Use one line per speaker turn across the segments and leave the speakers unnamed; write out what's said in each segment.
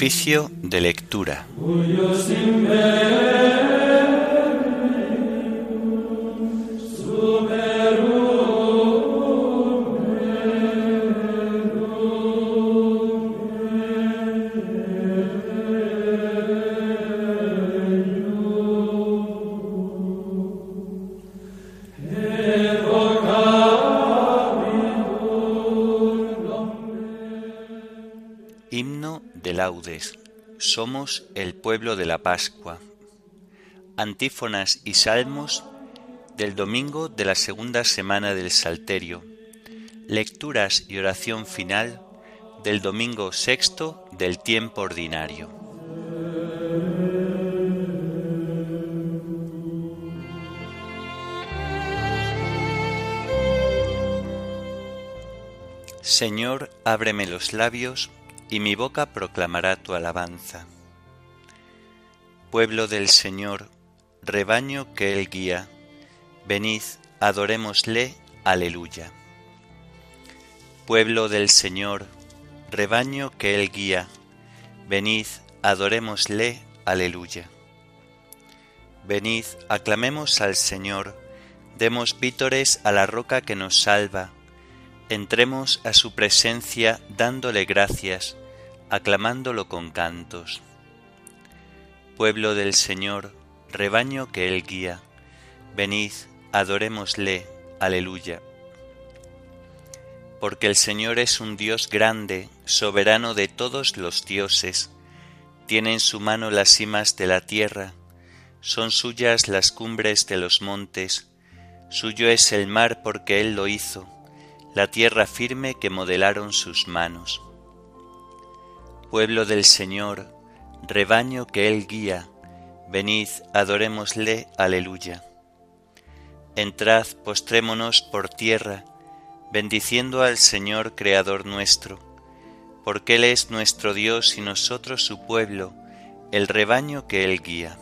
Oficio de lectura. Himno de laudes. Somos el pueblo de la Pascua. Antífonas y salmos del domingo de la segunda semana del Salterio. Lecturas y oración final del domingo sexto del tiempo ordinario. Señor, ábreme los labios y mi boca proclamará tu alabanza. Pueblo del Señor, rebaño que Él guía, venid, adorémosle, aleluya. Pueblo del Señor, rebaño que Él guía, venid, adorémosle, aleluya. Venid, aclamemos al Señor, demos vítores a la roca que nos salva, entremos a su presencia dándole gracias, aclamándolo con cantos. Pueblo del Señor, rebaño que Él guía, venid, adorémosle, aleluya. Porque el Señor es un Dios grande, soberano de todos los dioses, tiene en su mano las cimas de la tierra, son suyas las cumbres de los montes, suyo es el mar porque Él lo hizo, la tierra firme que modelaron sus manos. Pueblo del Señor, rebaño que Él guía, venid, adorémosle, aleluya. Entrad, postrémonos por tierra, bendiciendo al Señor Creador nuestro, porque Él es nuestro Dios y nosotros su pueblo, el rebaño que Él guía.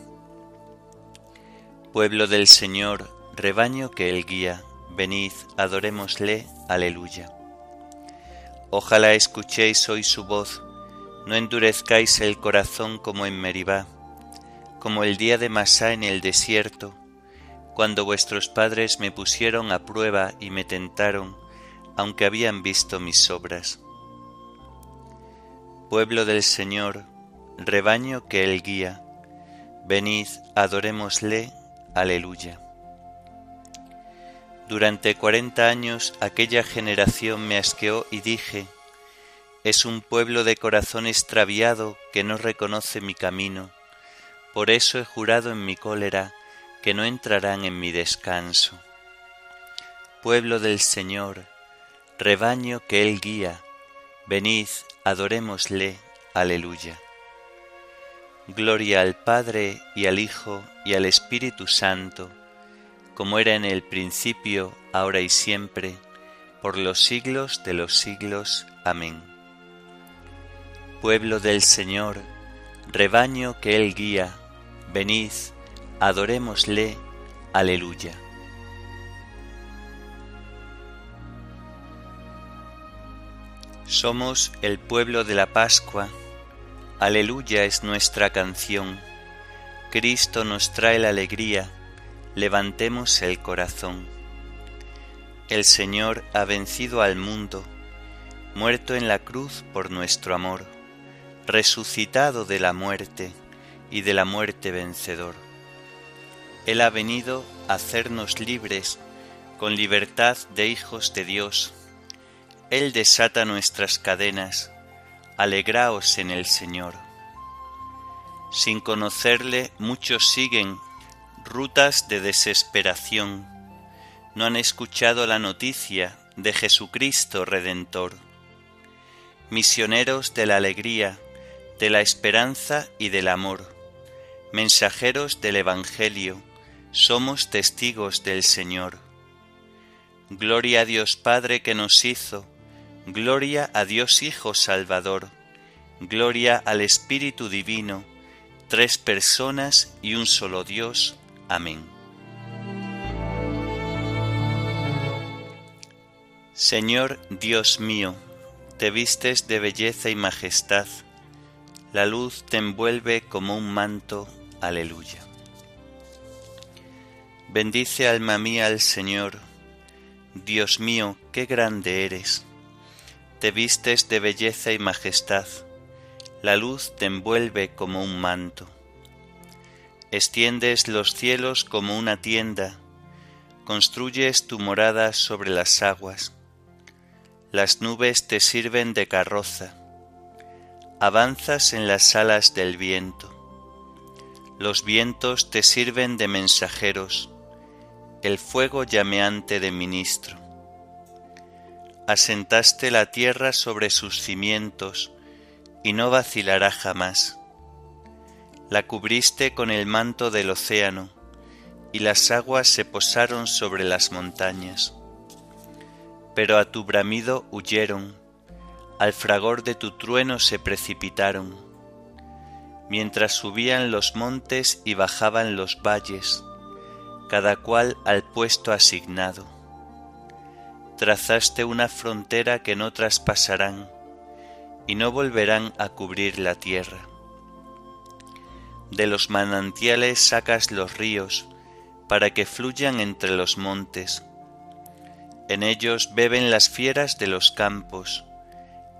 Pueblo del Señor, rebaño que Él guía, venid, adorémosle, aleluya. Ojalá escuchéis hoy su voz, no endurezcáis el corazón como en Meribá, como el día de Masá en el desierto, cuando vuestros padres me pusieron a prueba y me tentaron, aunque habían visto mis obras. Pueblo del Señor, rebaño que Él guía, venid, adorémosle, aleluya. Durante cuarenta años aquella generación me asqueó y dije, es un pueblo de corazón extraviado que no reconoce mi camino, por eso he jurado en mi cólera que no entrarán en mi descanso. Pueblo del Señor, rebaño que Él guía, venid, adorémosle, aleluya. Gloria al Padre y al Hijo y al Espíritu Santo, como era en el principio, ahora y siempre, por los siglos de los siglos. Amén. Pueblo del Señor, rebaño que Él guía, venid, adorémosle, aleluya. Somos el pueblo de la Pascua, aleluya es nuestra canción, Cristo nos trae la alegría, levantemos el corazón. El Señor ha vencido al mundo, muerto en la cruz por nuestro amor, resucitado de la muerte y de la muerte vencedor. Él ha venido a hacernos libres con libertad de hijos de Dios. Él desata nuestras cadenas, alegraos en el Señor. Sin conocerle muchos siguen rutas de desesperación, no han escuchado la noticia de Jesucristo Redentor. Misioneros de la alegría, de la esperanza y del amor, mensajeros del Evangelio, somos testigos del Señor. Gloria a Dios Padre que nos hizo, gloria a Dios Hijo Salvador, gloria al Espíritu Divino, tres personas y un solo Dios, Amén. Señor Dios mío, te vistes de belleza y majestad, la luz te envuelve como un manto, aleluya. Bendice alma mía al Señor, Dios mío, qué grande eres. Te vistes de belleza y majestad, la luz te envuelve como un manto. Extiendes los cielos como una tienda, construyes tu morada sobre las aguas. Las nubes te sirven de carroza, avanzas en las alas del viento. Los vientos te sirven de mensajeros, el fuego llameante de ministro. Asentaste la tierra sobre sus cimientos, y no vacilará jamás. La cubriste con el manto del océano, y las aguas se posaron sobre las montañas. Pero a tu bramido huyeron, al fragor de tu trueno se precipitaron, mientras subían los montes y bajaban los valles, cada cual al puesto asignado. Trazaste una frontera que no traspasarán y no volverán a cubrir la tierra. De los manantiales sacas los ríos para que fluyan entre los montes. En ellos beben las fieras de los campos,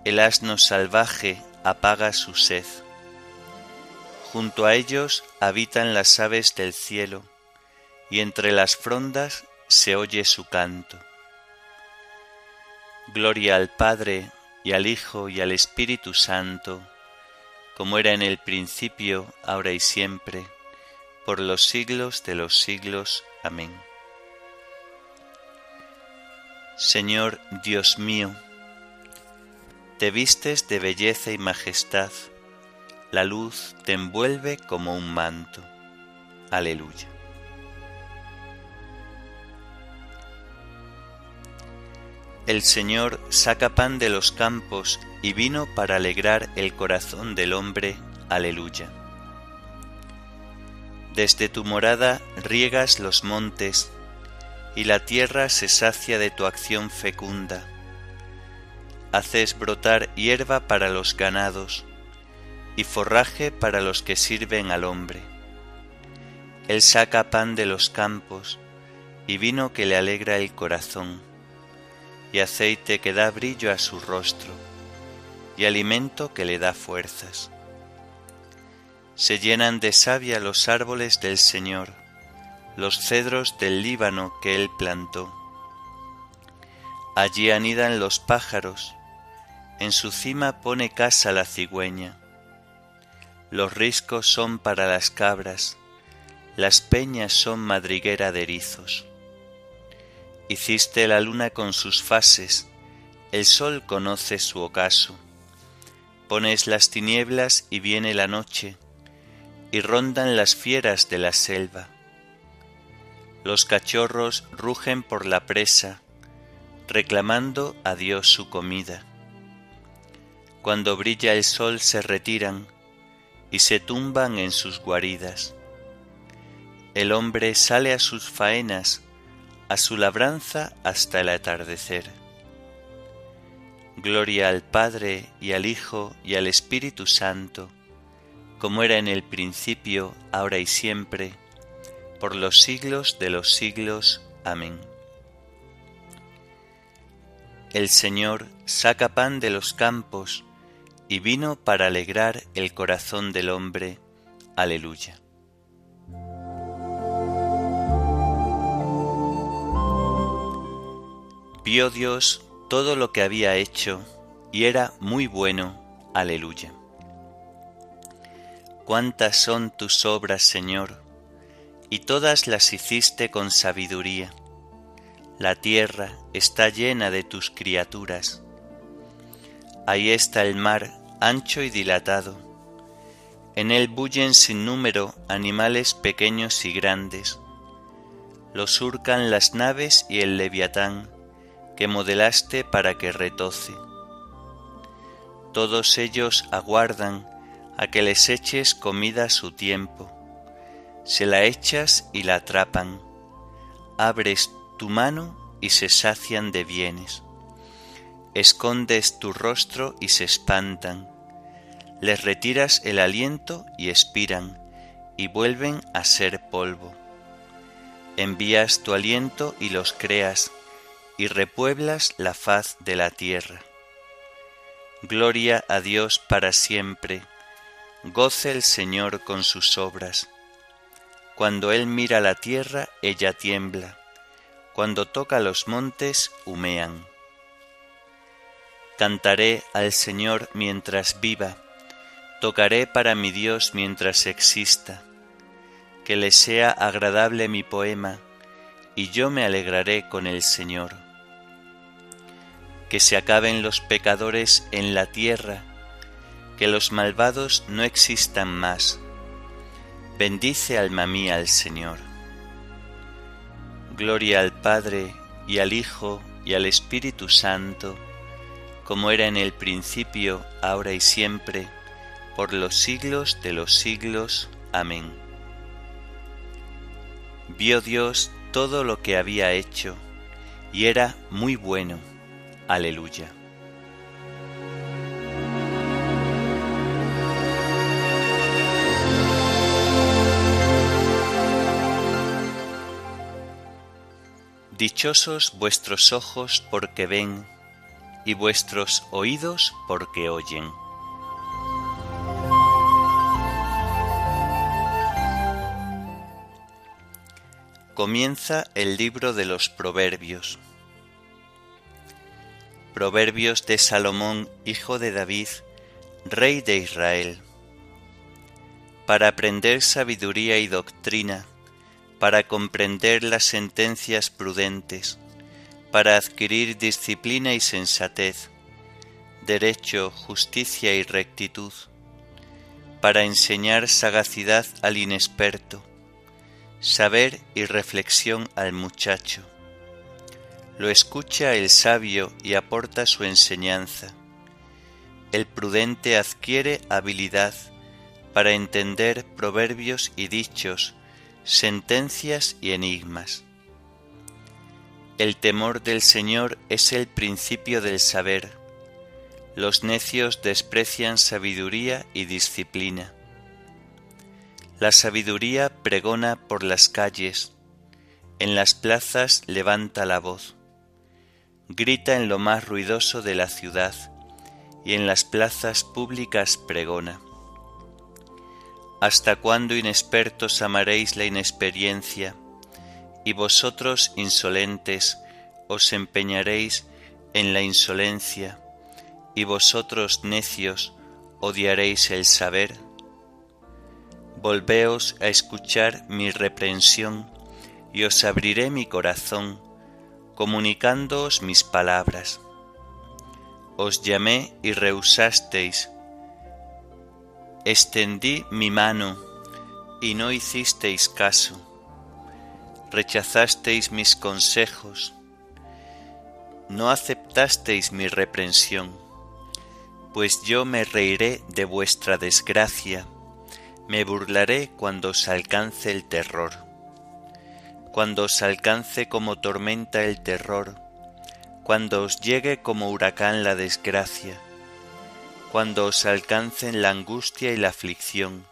el asno salvaje apaga su sed. Junto a ellos habitan las aves del cielo, y entre las frondas se oye su canto. Gloria al Padre, y al Hijo, y al Espíritu Santo, como era en el principio, ahora y siempre, por los siglos de los siglos. Amén. Señor Dios mío, te vistes de belleza y majestad, la luz te envuelve como un manto. Aleluya. El Señor saca pan de los campos y vino para alegrar el corazón del hombre. Aleluya. Desde tu morada riegas los montes, y la tierra se sacia de tu acción fecunda. Haces brotar hierba para los ganados, y forraje para los que sirven al hombre. Él saca pan de los campos, y vino que le alegra el corazón y aceite que da brillo a su rostro, y alimento que le da fuerzas. Se llenan de savia los árboles del Señor, los cedros del Líbano que él plantó. Allí anidan los pájaros, en su cima pone casa la cigüeña. Los riscos son para las cabras, las peñas son madriguera de erizos. Hiciste la luna con sus fases, el sol conoce su ocaso. Pones las tinieblas y viene la noche, y rondan las fieras de la selva. Los cachorros rugen por la presa, reclamando a Dios su comida. Cuando brilla el sol se retiran y se tumban en sus guaridas. El hombre sale a sus faenas, a su labranza hasta el atardecer. Gloria al Padre y al Hijo y al Espíritu Santo, como era en el principio, ahora y siempre, por los siglos de los siglos. Amén. El Señor saca pan de los campos y vino para alegrar el corazón del hombre. Aleluya. Vio Dios todo lo que había hecho y era muy bueno. Aleluya. Cuántas son tus obras, Señor, y todas las hiciste con sabiduría. La tierra está llena de tus criaturas. Ahí está el mar ancho y dilatado. En él bullen sin número animales pequeños y grandes. Lo surcan las naves y el leviatán que modelaste para que retoce. Todos ellos aguardan a que les eches comida a su tiempo. Se la echas y la atrapan. Abres tu mano y se sacian de bienes. Escondes tu rostro y se espantan. les retiras el aliento y expiran, y vuelven a ser polvo. Envías tu aliento y los creas, y repueblas la faz de la tierra. Gloria a Dios para siempre, goce el Señor con sus obras. Cuando Él mira la tierra, ella tiembla, cuando toca los montes, humean. Cantaré al Señor mientras viva, tocaré para mi Dios mientras exista, que le sea agradable mi poema, y yo me alegraré con el Señor. Que se acaben los pecadores en la tierra, que los malvados no existan más. Bendice alma mía al Señor. Gloria al Padre y al Hijo y al Espíritu Santo, como era en el principio, ahora y siempre, por los siglos de los siglos. Amén. Vio Dios todo lo que había hecho, y era muy bueno. Aleluya. Dichosos vuestros ojos porque ven, y vuestros oídos porque oyen. comienza el libro de los Proverbios. Proverbios de Salomón, hijo de David, rey de Israel. Para aprender sabiduría y doctrina, para comprender las sentencias prudentes, para adquirir disciplina y sensatez, derecho, justicia y rectitud, para enseñar sagacidad al inexperto, saber y reflexión al muchacho. Lo escucha el sabio y aporta su enseñanza. El prudente adquiere habilidad para entender proverbios y dichos, sentencias y enigmas. El temor del Señor es el principio del saber. Los necios desprecian sabiduría y disciplina. La sabiduría pregona por las calles, en las plazas levanta la voz, grita en lo más ruidoso de la ciudad y en las plazas públicas pregona. ¿Hasta cuándo inexpertos amaréis la inexperiencia y vosotros insolentes os empeñaréis en la insolencia y vosotros necios odiaréis el saber? Volveos a escuchar mi reprensión, y os abriré mi corazón, comunicándoos mis palabras. Os llamé y rehusasteis, extendí mi mano y no hicisteis caso, rechazasteis mis consejos, no aceptasteis mi reprensión, pues yo me reiré de vuestra desgracia me burlaré cuando os alcance el terror. Cuando os alcance como tormenta el terror, cuando os llegue como huracán la desgracia, cuando os alcancen la angustia y la aflicción,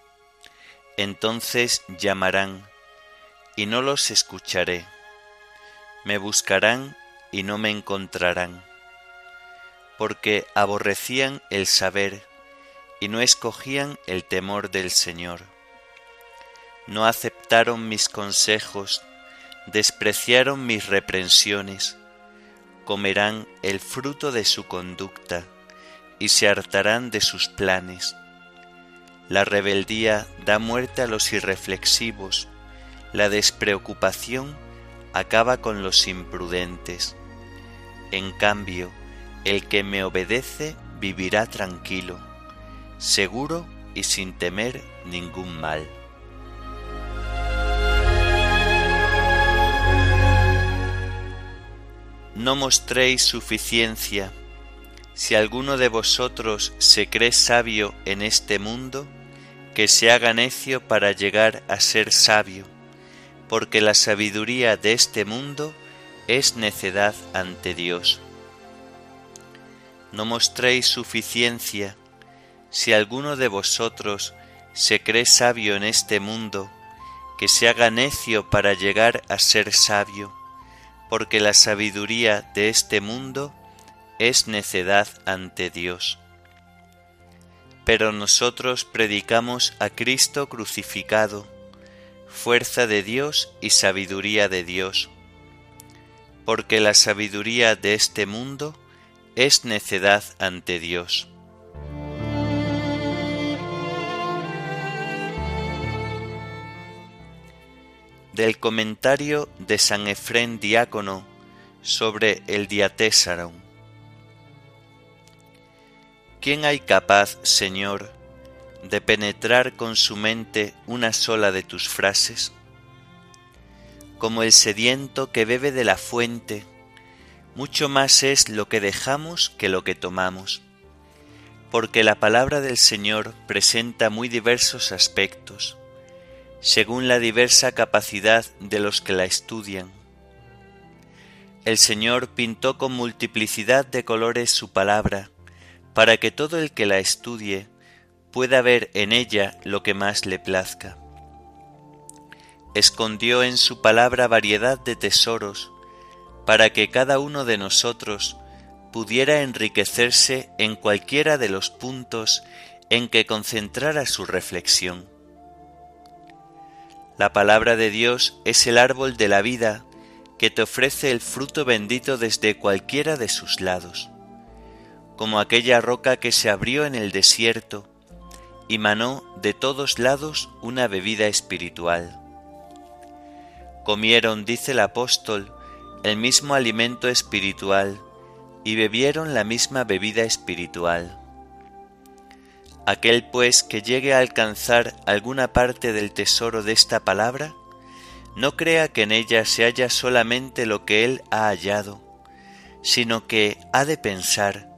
entonces llamarán, y no los escucharé, me buscarán y no me encontrarán, porque aborrecían el saber y no escogían el temor del Señor. No aceptaron mis consejos, despreciaron mis reprensiones, comerán el fruto de su conducta y se hartarán de sus planes. La rebeldía da muerte a los irreflexivos, la despreocupación acaba con los imprudentes. En cambio, el que me obedece vivirá tranquilo seguro y sin temer ningún mal. No mostréis suficiencia. Si alguno de vosotros se cree sabio en este mundo, que se haga necio para llegar a ser sabio, porque la sabiduría de este mundo es necedad ante Dios. No mostréis suficiencia Si alguno de vosotros se cree sabio en este mundo, que se haga necio para llegar a ser sabio, porque la sabiduría de este mundo es necedad ante Dios. Pero nosotros predicamos a Cristo crucificado, fuerza de Dios y sabiduría de Dios, porque la sabiduría de este mundo es necedad ante Dios. Del comentario de San Efrén Diácono sobre el Diatésaron. ¿Quién hay capaz, Señor, de penetrar con su mente una sola de tus frases? Como el sediento que bebe de la fuente, mucho más es lo que dejamos que lo que tomamos, porque la palabra del Señor presenta muy diversos aspectos, según la diversa capacidad de los que la estudian. El Señor pintó con multiplicidad de colores su palabra, para que todo el que la estudie pueda ver en ella lo que más le plazca. Escondió en su palabra variedad de tesoros, para que cada uno de nosotros pudiera enriquecerse en cualquiera de los puntos en que concentrara su reflexión. La palabra de Dios es el árbol de la vida que te ofrece el fruto bendito desde cualquiera de sus lados como aquella roca que se abrió en el desierto y manó de todos lados una bebida espiritual. Comieron, dice el apóstol, el mismo alimento espiritual y bebieron la misma bebida espiritual. Aquel pues que llegue a alcanzar alguna parte del tesoro de esta palabra, no crea que en ella se halla solamente lo que él ha hallado, sino que ha de pensar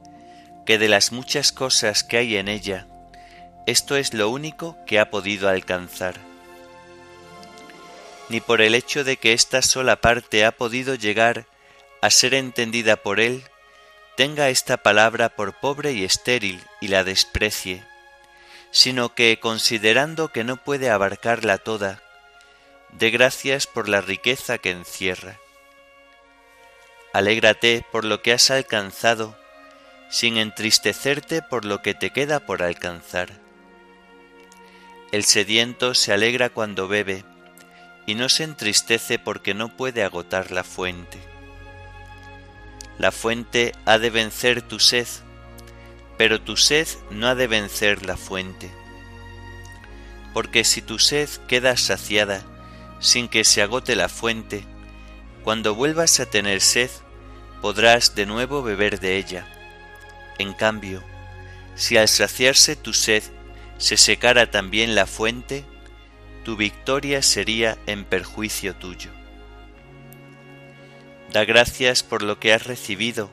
que de las muchas cosas que hay en ella, esto es lo único que ha podido alcanzar. Ni por el hecho de que esta sola parte ha podido llegar a ser entendida por él, tenga esta palabra por pobre y estéril y la desprecie, sino que, considerando que no puede abarcarla toda, dé gracias por la riqueza que encierra. Alégrate por lo que has alcanzado sin entristecerte por lo que te queda por alcanzar. El sediento se alegra cuando bebe y no se entristece porque no puede agotar la fuente. La fuente ha de vencer tu sed, pero tu sed no ha de vencer la fuente. Porque si tu sed queda saciada sin que se agote la fuente, cuando vuelvas a tener sed podrás de nuevo beber de ella en cambio, si al saciarse tu sed se secara también la fuente, tu victoria sería en perjuicio tuyo. Da gracias por lo que has recibido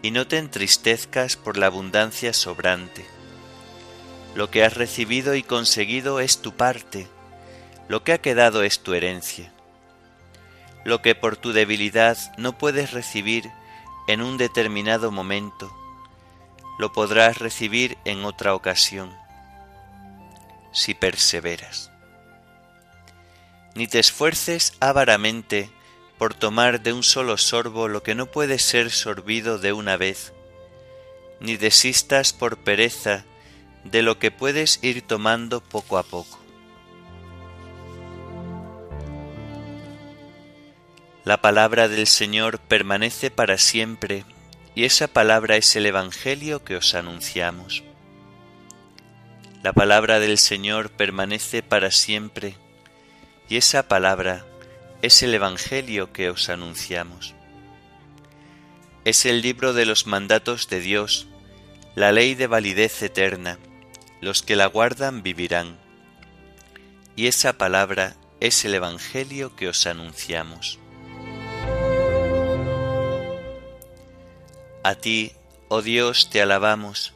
y no te entristezcas por la abundancia sobrante. Lo que has recibido y conseguido es tu parte, lo que ha quedado es tu herencia. Lo que por tu debilidad no puedes recibir en un determinado momento, lo podrás recibir en otra ocasión, si perseveras. Ni te esfuerces avaramente por tomar de un solo sorbo lo que no puede ser sorbido de una vez, ni desistas por pereza de lo que puedes ir tomando poco a poco. La palabra del Señor permanece para siempre y esa palabra es el Evangelio que os anunciamos. La palabra del Señor permanece para siempre, y esa palabra es el Evangelio que os anunciamos. Es el libro de los mandatos de Dios, la ley de validez eterna, los que la guardan vivirán. Y esa palabra es el Evangelio que os anunciamos. A ti, oh Dios, te alabamos,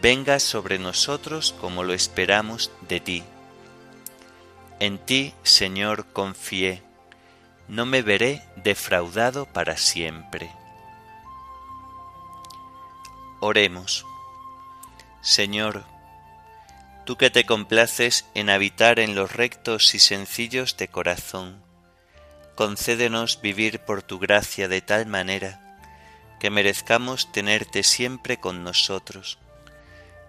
venga sobre nosotros como lo esperamos de ti. En ti, Señor, confié, no me veré defraudado para siempre. Oremos. Señor, tú que te complaces en habitar en los rectos y sencillos de corazón, concédenos vivir por tu gracia de tal manera que merezcamos tenerte siempre con nosotros.